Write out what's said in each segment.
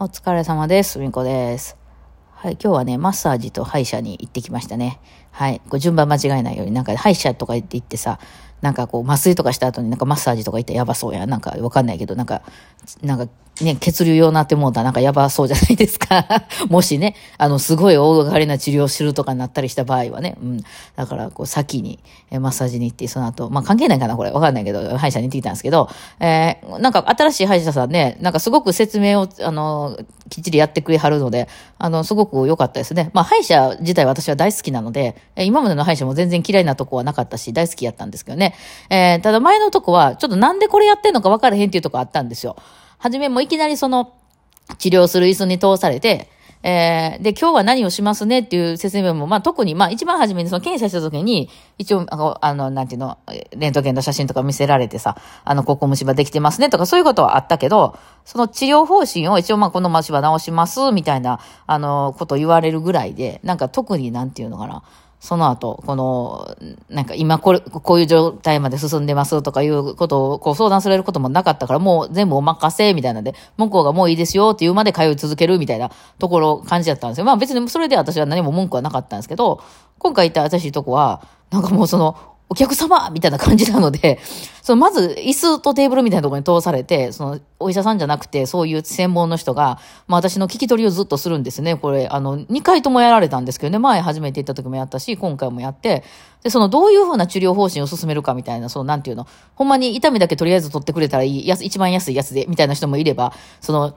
お疲れ様です。みこです。はい、今日はね、マッサージと歯医者に行ってきましたね。はい、こう順番間違えないように、なんか歯医者とか行って行ってさ、なんかこう麻酔とかした後になんかマッサージとか行ったらやばそうや。なんかわかんないけど、なんか、なんかね、血流用なってもうたらなんかやばそうじゃないですか。もしね、あの、すごい大掛かりな治療をするとかになったりした場合はね。うん。だから、こう、先にマッサージに行って、その後、まあ関係ないかな、これ。わかんないけど、歯医者に行ってきたんですけど、えー、なんか新しい歯医者さんね、なんかすごく説明を、あの、きっちりやってくれはるので、あの、すごく良かったですね。まあ歯医者自体私は大好きなので、今までの歯医者も全然嫌いなとこはなかったし、大好きやったんですけどね。えー、ただ前のとこは、ちょっとなんでこれやってんのか分からへんっていうとこあったんですよ。はじめもいきなりその、治療する椅子に通されて、えー、で、今日は何をしますねっていう説明も、まあ特に、まあ一番初めにその検査した時に、一応、あの、あのなんていうの、レントゲンの写真とか見せられてさ、あの、ここ虫歯できてますねとかそういうことはあったけど、その治療方針を一応まあこの虫歯治しますみたいな、あの、こと言われるぐらいで、なんか特になんていうのかな、その後、この、なんか今これ、こういう状態まで進んでますとかいうことをこう相談されることもなかったから、もう全部お任せみたいなんで、向こうがもういいですよっていうまで通い続けるみたいなところ感じだったんですよ。まあ別にそれで私は何も文句はなかったんですけど、今回行った私とこは、なんかもうその、お客様みたいな感じなので、そのまず椅子とテーブルみたいなところに通されて、そのお医者さんじゃなくてそういう専門の人が、まあ私の聞き取りをずっとするんですね。これ、あの、2回ともやられたんですけどね、前初めて行った時もやったし、今回もやって、で、そのどういうふうな治療方針を進めるかみたいな、そのなんていうの、ほんまに痛みだけとりあえず取ってくれたらいい、や一番安いやつで、みたいな人もいれば、その、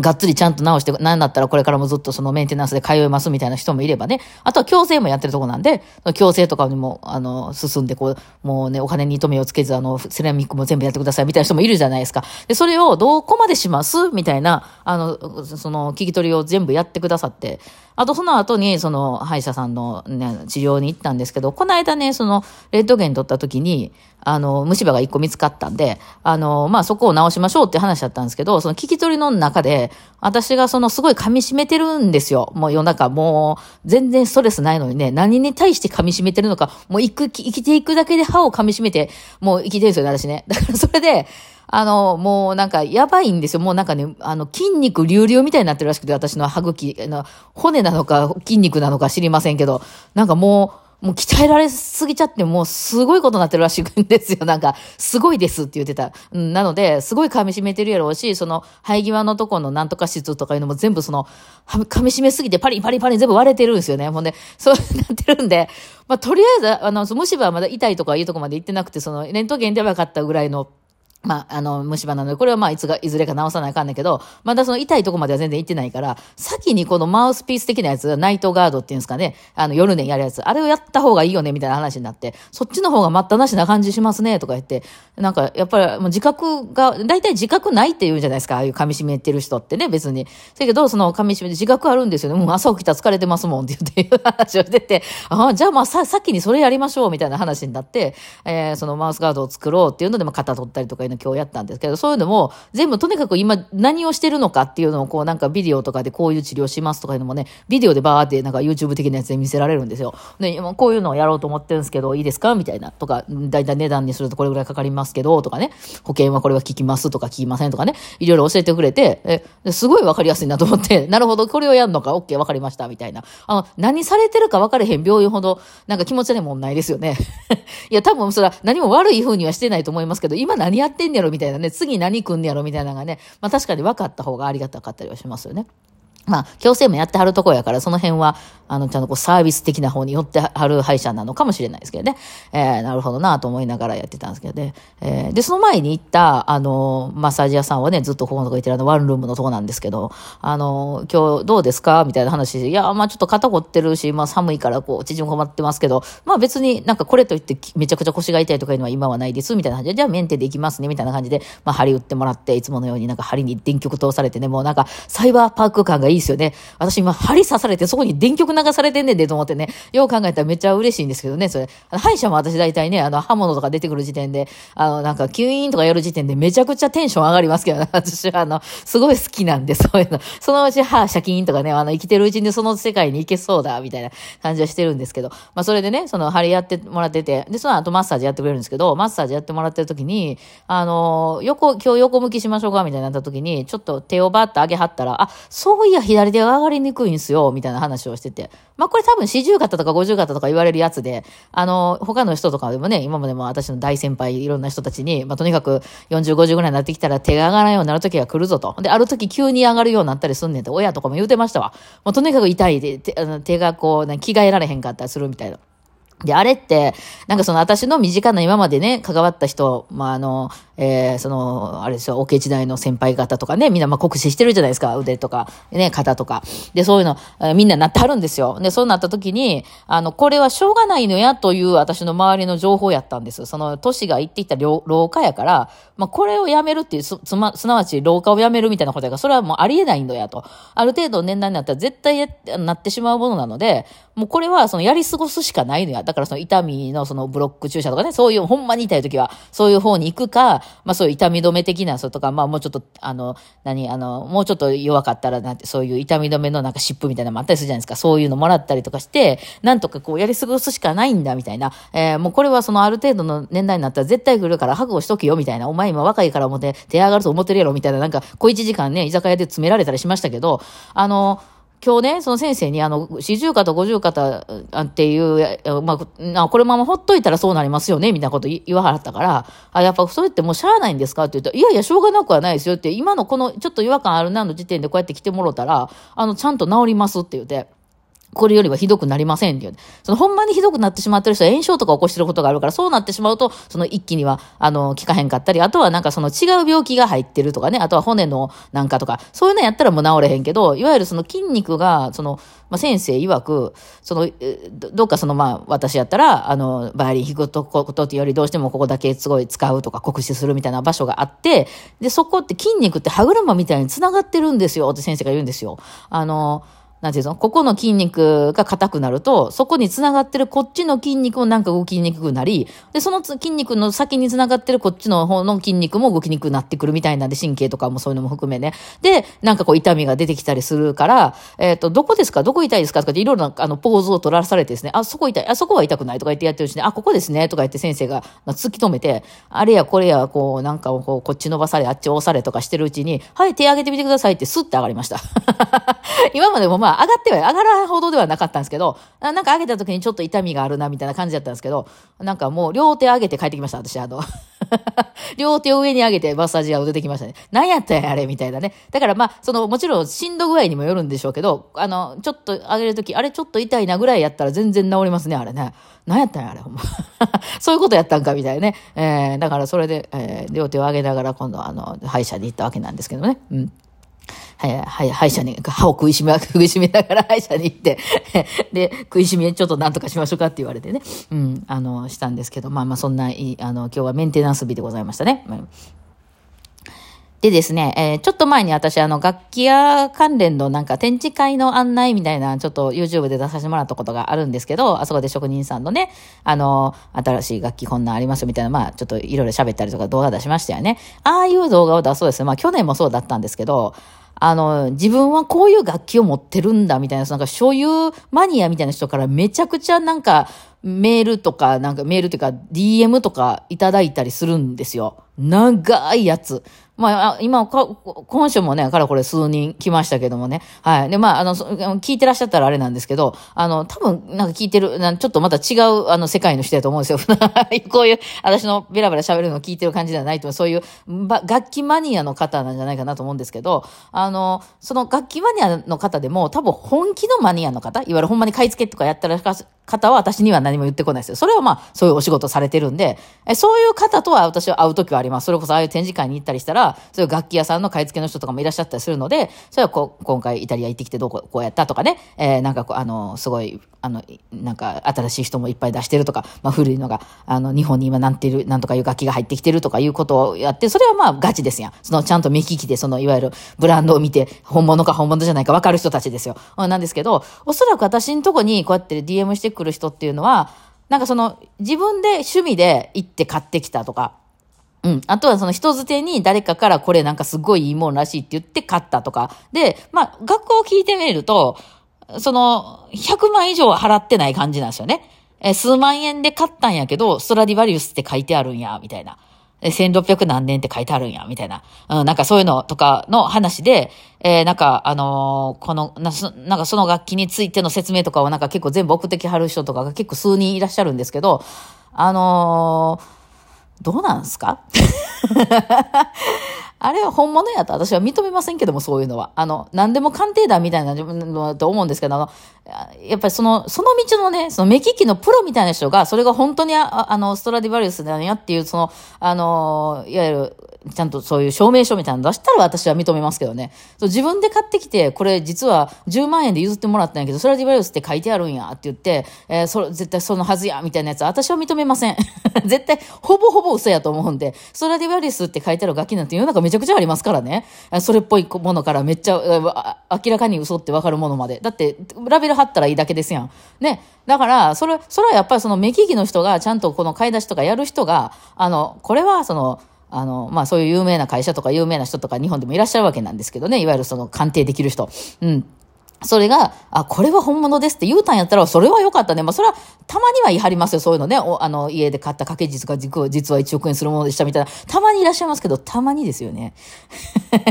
がっつりちゃんと直して、なんだったらこれからもずっとそのメンテナンスで通えますみたいな人もいればね。あとは矯正もやってるとこなんで、矯正とかにも、あの、進んで、こう、もうね、お金に糸目をつけず、あの、セラミックも全部やってくださいみたいな人もいるじゃないですか。で、それをどこまでしますみたいな、あの、その、聞き取りを全部やってくださって、あとその後に、その、歯医者さんのね、治療に行ったんですけど、この間ね、その、レントゲン取った時に、あの、虫歯が一個見つかったんで、あの、まあ、そこを直しましょうって話だったんですけど、その聞き取りの中で、私がそのすごい噛み締めてるんですよ。もう夜中、もう、全然ストレスないのにね、何に対して噛み締めてるのか、もう生く、生きていくだけで歯を噛み締めて、もう生きてるんですよね、私ね。だからそれで、あの、もうなんかやばいんですよ。もうなんかね、あの、筋肉隆々みたいになってるらしくて、私の歯茎、あの、骨なのか筋肉なのか知りませんけど、なんかもう、もう鍛えられすぎちゃって、もうすごいことになってるらしいんですよ。なんか、すごいですって言ってた。うん、なので、すごい噛み締めてるやろうし、その、生え際のとこのなんとか質とかいうのも全部その、噛み締めすぎてパリパリパリ全部割れてるんですよね。ほんで、そうなってるんで、まあ、とりあえず、あの、虫歯はまだ痛いとかいうとこまで行ってなくて、その、レントゲンで分かったぐらいの、まあ、あの、虫歯なので、これはまあ、いつが、いずれか直さなあかんねんけど、まだその痛いとこまでは全然行ってないから、先にこのマウスピース的なやつ、ナイトガードっていうんですかね、あの、夜寝やるやつ、あれをやった方がいいよね、みたいな話になって、そっちの方が待ったなしな感じしますね、とか言って、なんか、やっぱり、もう自覚が、大体自覚ないって言うんじゃないですか、ああいう噛み締めてる人ってね、別に。だけど、その噛み締めて自覚あるんですよね、もう朝起きたら疲れてますもんって言って、話をして、ああ、じゃあまあ、さ、先にそれやりましょう、みたいな話になって、えー、そのマウスガードを作ろうっていうので、まあ、肩取ったりとかの今日やったんですけど、そういうのも、全部とにかく今何をしてるのかっていうのをこうなんかビデオとかでこういう治療しますとかいうのもね、ビデオでバーってなんか YouTube 的なやつで見せられるんですよ。で、今こういうのをやろうと思ってるんですけど、いいですかみたいな。とか、だいたい値段にするとこれぐらいかかりますけど、とかね、保険はこれは効きますとか効きませんとかね、いろいろ教えてくれて、え、すごいわかりやすいなと思って、なるほど、これをやるのか、OK、わかりました、みたいな。あの、何されてるか分かれへん病院ほど、なんか気持ち悪いもんないですよね。いや、多分それは何も悪い風にはしてないと思いますけど、今何やっててんねやろみたいなね、次何来んねやろみたいなのがね、まあ確かに分かった方がありがたかったりはしますよね。まあ、矯正もやってはるとこやから、その辺は、あの、ちゃんとこう、サービス的な方に寄ってはる歯医者なのかもしれないですけどね。えー、なるほどなと思いながらやってたんですけどね。えー、で、その前に行った、あの、マッサージ屋さんはね、ずっとここのとこ行ってるあの、ワンルームのとこなんですけど、あの、今日どうですかみたいな話、いや、まあちょっと肩凝ってるし、まあ寒いからこう、縮こまってますけど、まあ別になんかこれといってめちゃくちゃ腰が痛いとかいうのは今はないです、みたいな感じで、じゃあメンテで行きますね、みたいな感じで、まあ針打ってもらって、いつものようになんか針に電極通されてね、もうなんかサイバーパーク感がいいですよね。私今、針刺されて、そこに電極流されてんねんで、と思ってね、よう考えたらめっちゃ嬉しいんですけどね、それ。歯医者も私大体ね、あの、刃物とか出てくる時点で、あの、なんか、吸引とかやる時点でめちゃくちゃテンション上がりますけどね、私はあの、すごい好きなんで、そういうの。そのうち歯、シャキーンとかね、あの、生きてるうちにその世界に行けそうだ、みたいな感じはしてるんですけど、まあ、それでね、その、針やってもらってて、で、その後マッサージやってくれるんですけど、マッサージやってもらってる時に、あの、横、今日横向きしましょうか、みたいになった時に、ちょっと手をバッと上げはったら、あ、そういや、左手が上がりにくいんすよ、みたいな話をしてて。まあ、これ多分四十肩とか五十肩とか言われるやつで、あの、他の人とかでもね、今までも私の大先輩、いろんな人たちに、まあ、とにかく40、50ぐらいになってきたら手が上がらんようになる時が来るぞと。で、ある時急に上がるようになったりすんねんって、親とかも言うてましたわ。もうとにかく痛いで、手あの手がこう、ね、着替えられへんかったりするみたいな。で、あれって、なんかその私の身近な今までね、関わった人、まあ、あの、えー、その、あれですよ、オケ時代の先輩方とかね、みんなまあ酷使してるじゃないですか、腕とか、ね、肩とか。で、そういうの、えー、みんななってはるんですよ。で、そうなった時に、あの、これはしょうがないのやという私の周りの情報やったんです。その、都市が行ってきた廊下やから、まあ、これをやめるっていう、す、つま、すなわち廊下をやめるみたいなことやから、それはもうありえないのやと。ある程度年代になったら絶対なってしまうものなので、もうこれはそのやり過ごすしかないのや。だからその痛みのそのブロック注射とかね、そういうほんまに痛い時は、そういう方に行くか、まあそういう痛み止め的な、そとか、まあもうちょっと、あの、何、あの、もうちょっと弱かったら、なんて、そういう痛み止めのなんか湿布みたいなのもあったりするじゃないですか。そういうのもらったりとかして、なんとかこうやり過ごすしかないんだ、みたいな。えー、もうこれはそのある程度の年代になったら絶対来るから覚悟しとけよ、みたいな。お前今若いから思って手上がると思ってるやろ、みたいな。なんか、小一時間ね、居酒屋で詰められたりしましたけど、あの、今日ね、その先生に、あの、四十肩、五十肩っていう、まあ、これままほっといたらそうなりますよね、みたいなこと言わはったから、あ、やっぱそれってもうしゃあないんですか？って言ったら、いやいや、しょうがなくはないですよって、今のこのちょっと違和感あるなの時点でこうやって来てもろたら、あの、ちゃんと治りますって言って、これよりはひどくなりませんっていう。そのほんまにひどくなってしまってる人は炎症とか起こしてることがあるから、そうなってしまうと、その一気には、あの、効かへんかったり、あとはなんかその違う病気が入ってるとかね、あとは骨のなんかとか、そういうのやったらもう治れへんけど、いわゆるその筋肉が、その、まあ、先生曰く、その、どっかその、まあ、私やったら、あの、バイオリン弾くとことってよりどうしてもここだけすごい使うとか酷使するみたいな場所があって、で、そこって筋肉って歯車みたいに繋がってるんですよって先生が言うんですよ。あの、なんていうの？ここの筋肉が硬くなると、そこに繋がってるこっちの筋肉もなんか動きにくくなり、で、その筋肉の先に繋がってるこっちの方の筋肉も動きにくくなってくるみたいなんで、神経とかもそういうのも含めね。で、なんかこう痛みが出てきたりするから、えっ、ー、と、どこですか？どこ痛いですか？とかっていろいろなあのポーズを取らされてですね、あ、そこ痛い、あ、そこは痛くないとか言ってやってるうちに、あ、ここですねとか言って先生が突き止めて、あれやこれや、こう、なんかこう、こっち伸ばされ、あっち押されとかしてるうちに、はい、手上げてみてくださいってスッて上がりました。今までもまあ上がっては上がらほどではなかったんですけど、なんか上げた時にちょっと痛みがあるなみたいな感じだったんですけど、なんかもう両手上げて帰ってきました、私、あの。両手を上に上げてマッサージが出てきましたね。何やったんや、あれ、みたいなね。だからまあ、その、もちろん、しんど具合にもよるんでしょうけど、あの、ちょっと上げるとき、あれちょっと痛いなぐらいやったら全然治りますね、あれね。何やったんや、あれ、ほんま。そういうことやったんか、みたいなね。えー、だからそれで、えー、両手を上げながら今度、あの、歯医者に行ったわけなんですけどね。うん。はい、歯医者に、歯を食いしめ、食いしめながら 歯医者に行って、で、食いしめちょっとなんとかしましょうかって言われてね、うん、あの、したんですけど、まあまあそんな、あの、今日はメンテナンス日でございましたね。うんでですね、えー、ちょっと前に私、あの、楽器屋関連のなんか展示会の案内みたいな、ちょっと YouTube で出させてもらったことがあるんですけど、あそこで職人さんのね、あの、新しい楽器こんなんありますよみたいな、まあ、ちょっといろいろ喋ったりとか動画出しましたよね。ああいう動画を出そうですね。まあ、去年もそうだったんですけど、あの、自分はこういう楽器を持ってるんだみたいな、なんか所有マニアみたいな人からめちゃくちゃなんかメールとか、なんかメールっていうか DM とかいただいたりするんですよ。長いやつ。まあ、今、今週もね、からこれ数人来ましたけどもね。はい。で、まあ、あの、聞いてらっしゃったらあれなんですけど、あの、多分、なんか聞いてる、ちょっとまた違う、あの、世界の人だと思うんですよ。こういう、私のベラベラ喋るのを聞いてる感じではないと。そういう、楽器マニアの方なんじゃないかなと思うんですけど、あの、その楽器マニアの方でも、多分本気のマニアの方、いわゆるほんまに買い付けとかやったら方は私には何も言ってこないですよ。それはまあ、そういうお仕事されてるんで、えそういう方とは私は会う時はあります。それこそああいう展示会に行ったりしたら、そういう楽器屋さんの買い付けの人とかもいらっしゃったりするので、それはこう、今回イタリア行ってきてどうこうやったとかね、えー、なんかこう、あの、すごい、あの、なんか新しい人もいっぱい出してるとか、まあ古いのが、あの、日本に今なんていう、なんとかいう楽器が入ってきてるとかいうことをやって、それはまあガチですやん。そのちゃんと目利きで、そのいわゆるブランドを見て、本物か本物じゃないか分かる人たちですよ。なんですけど、おそらく私のとこにこうやって DM してくる人っていうのは、なんかその、自分で趣味で行って買ってきたとか、うん。あとはその人づてに誰かからこれなんかすごいいいもんらしいって言って買ったとか。で、まあ、学校を聞いてみると、その、100万以上払ってない感じなんですよね。え、数万円で買ったんやけど、ストラディバリウスって書いてあるんや、みたいな。1600何年って書いてあるんや、みたいな。うん、なんかそういうのとかの話で、えー、なんか、あのー、このな、なんかその楽器についての説明とかをなんか結構全部送ってきはる人とかが結構数人いらっしゃるんですけど、あのー、どうなんすか？あれは本物やと私は認めませんけども、そういうのは。あの、何でも鑑定団みたいなのだと思うんですけど、あの、やっぱりその、その道のね、その目利きのプロみたいな人が、それが本当にああの、ストラディバリウスなんやっていう、その、あの、いわゆる、ちゃんとそういう証明書みたいなの出したら私は認めますけどね。そう自分で買ってきて、これ実は10万円で譲ってもらったんやけど、ストラディバリウスって書いてあるんやって言って、えー、それ絶対そのはずや、みたいなやつ、私は認めません。絶対、ほぼほぼ嘘やと思うんで、ストラディバリウスって書いてある楽器なんて世の中めちゃくちゃありますからね。それっぽいものからめっちゃ、明らかに嘘ってわかるものまで。だって、ラベル貼ったらいいだけですやん。ね。だから、それ、それはやっぱりその目利きの人が、ちゃんとこの買い出しとかやる人が、あの、これはその、あの、まあそういう有名な会社とか有名な人とか日本でもいらっしゃるわけなんですけどね、いわゆるその鑑定できる人。うん。それが、あ、これは本物ですって言うたんやったら、それは良かったね。まあ、それは、たまには言い張りますよ、そういうのね。おあの、家で買った掛け実が実は1億円するものでしたみたいな。たまにいらっしゃいますけど、たまにですよね。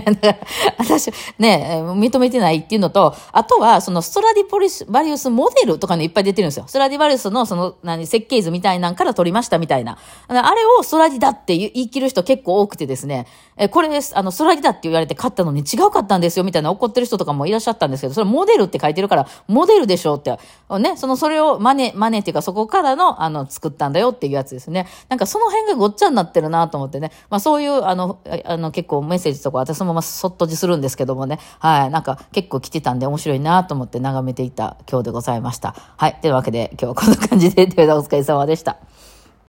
だから、私、ね、認めてないっていうのと、あとは、そのストラディポリス、バリウスモデルとかのいっぱい出てるんですよ。ストラディバリウスの、その、何、設計図みたいなんから取りましたみたいな。あれをストラディだって言い切る人結構多くてですね、え、これです、あの、ストラディだって言われて買ったのに違うかったんですよ、みたいな怒ってる人とかもいらっしゃったんですけど、それモデルって書いてるから、モデルでしょって、ね、その、それを真似、真似っていうか、そこからの、あの、作ったんだよっていうやつですね。なんかその辺がごっちゃになってるなと思ってね。まあそういう、あの、あの、結構メッセージとか私そのままそっとじするんですけどもね。はい。なんか結構来てたんで面白いなと思って眺めていた今日でございました。はい。というわけで今日はこんな感じで、というお疲れ様でした。